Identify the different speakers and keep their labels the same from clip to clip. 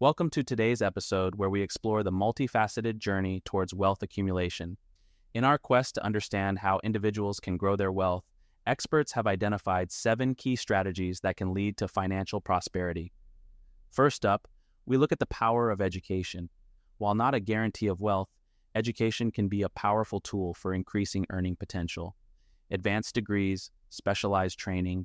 Speaker 1: Welcome to today's episode where we explore the multifaceted journey towards wealth accumulation. In our quest to understand how individuals can grow their wealth, experts have identified seven key strategies that can lead to financial prosperity. First up, we look at the power of education. While not a guarantee of wealth, education can be a powerful tool for increasing earning potential. Advanced degrees, specialized training,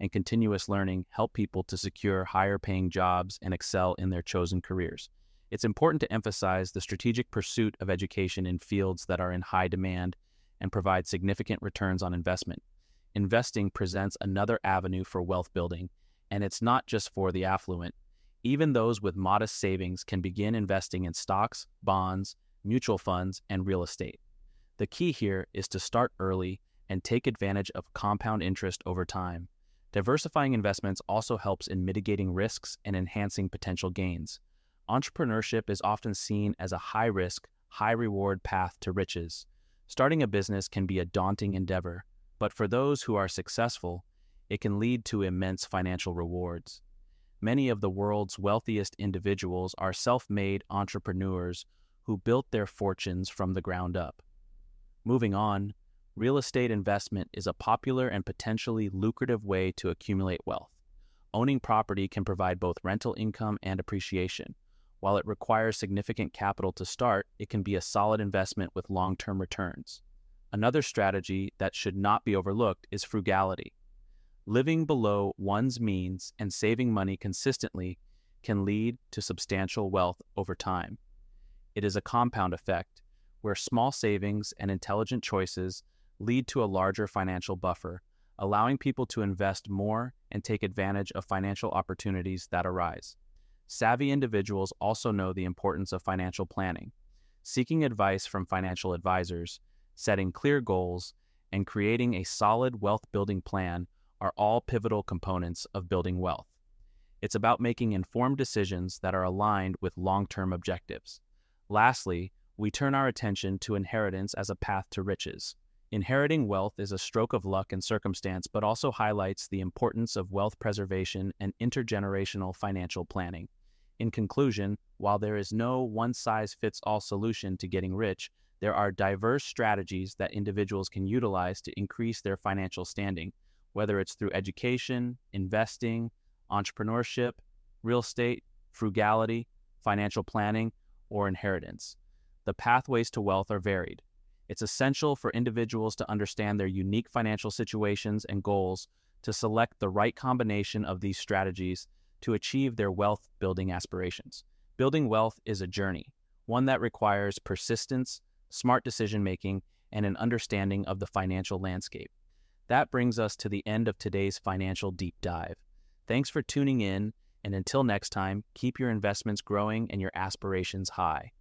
Speaker 1: and continuous learning help people to secure higher paying jobs and excel in their chosen careers. It's important to emphasize the strategic pursuit of education in fields that are in high demand and provide significant returns on investment. Investing presents another avenue for wealth building, and it's not just for the affluent. Even those with modest savings can begin investing in stocks, bonds, mutual funds, and real estate. The key here is to start early and take advantage of compound interest over time. Diversifying investments also helps in mitigating risks and enhancing potential gains. Entrepreneurship is often seen as a high risk, high reward path to riches. Starting a business can be a daunting endeavor, but for those who are successful, it can lead to immense financial rewards. Many of the world's wealthiest individuals are self made entrepreneurs who built their fortunes from the ground up. Moving on, real estate investment is a popular and potentially lucrative way to accumulate wealth. Owning property can provide both rental income and appreciation. While it requires significant capital to start, it can be a solid investment with long term returns. Another strategy that should not be overlooked is frugality. Living below one's means and saving money consistently can lead to substantial wealth over time. It is a compound effect where small savings and intelligent choices lead to a larger financial buffer, allowing people to invest more and take advantage of financial opportunities that arise. Savvy individuals also know the importance of financial planning. Seeking advice from financial advisors, setting clear goals, and creating a solid wealth building plan are all pivotal components of building wealth. It's about making informed decisions that are aligned with long term objectives. Lastly, we turn our attention to inheritance as a path to riches. Inheriting wealth is a stroke of luck and circumstance, but also highlights the importance of wealth preservation and intergenerational financial planning. In conclusion, while there is no one size fits all solution to getting rich, there are diverse strategies that individuals can utilize to increase their financial standing, whether it's through education, investing, entrepreneurship, real estate, frugality, financial planning, or inheritance. The pathways to wealth are varied, it's essential for individuals to understand their unique financial situations and goals to select the right combination of these strategies to achieve their wealth building aspirations. Building wealth is a journey, one that requires persistence, smart decision making, and an understanding of the financial landscape. That brings us to the end of today's financial deep dive. Thanks for tuning in, and until next time, keep your investments growing and your aspirations high.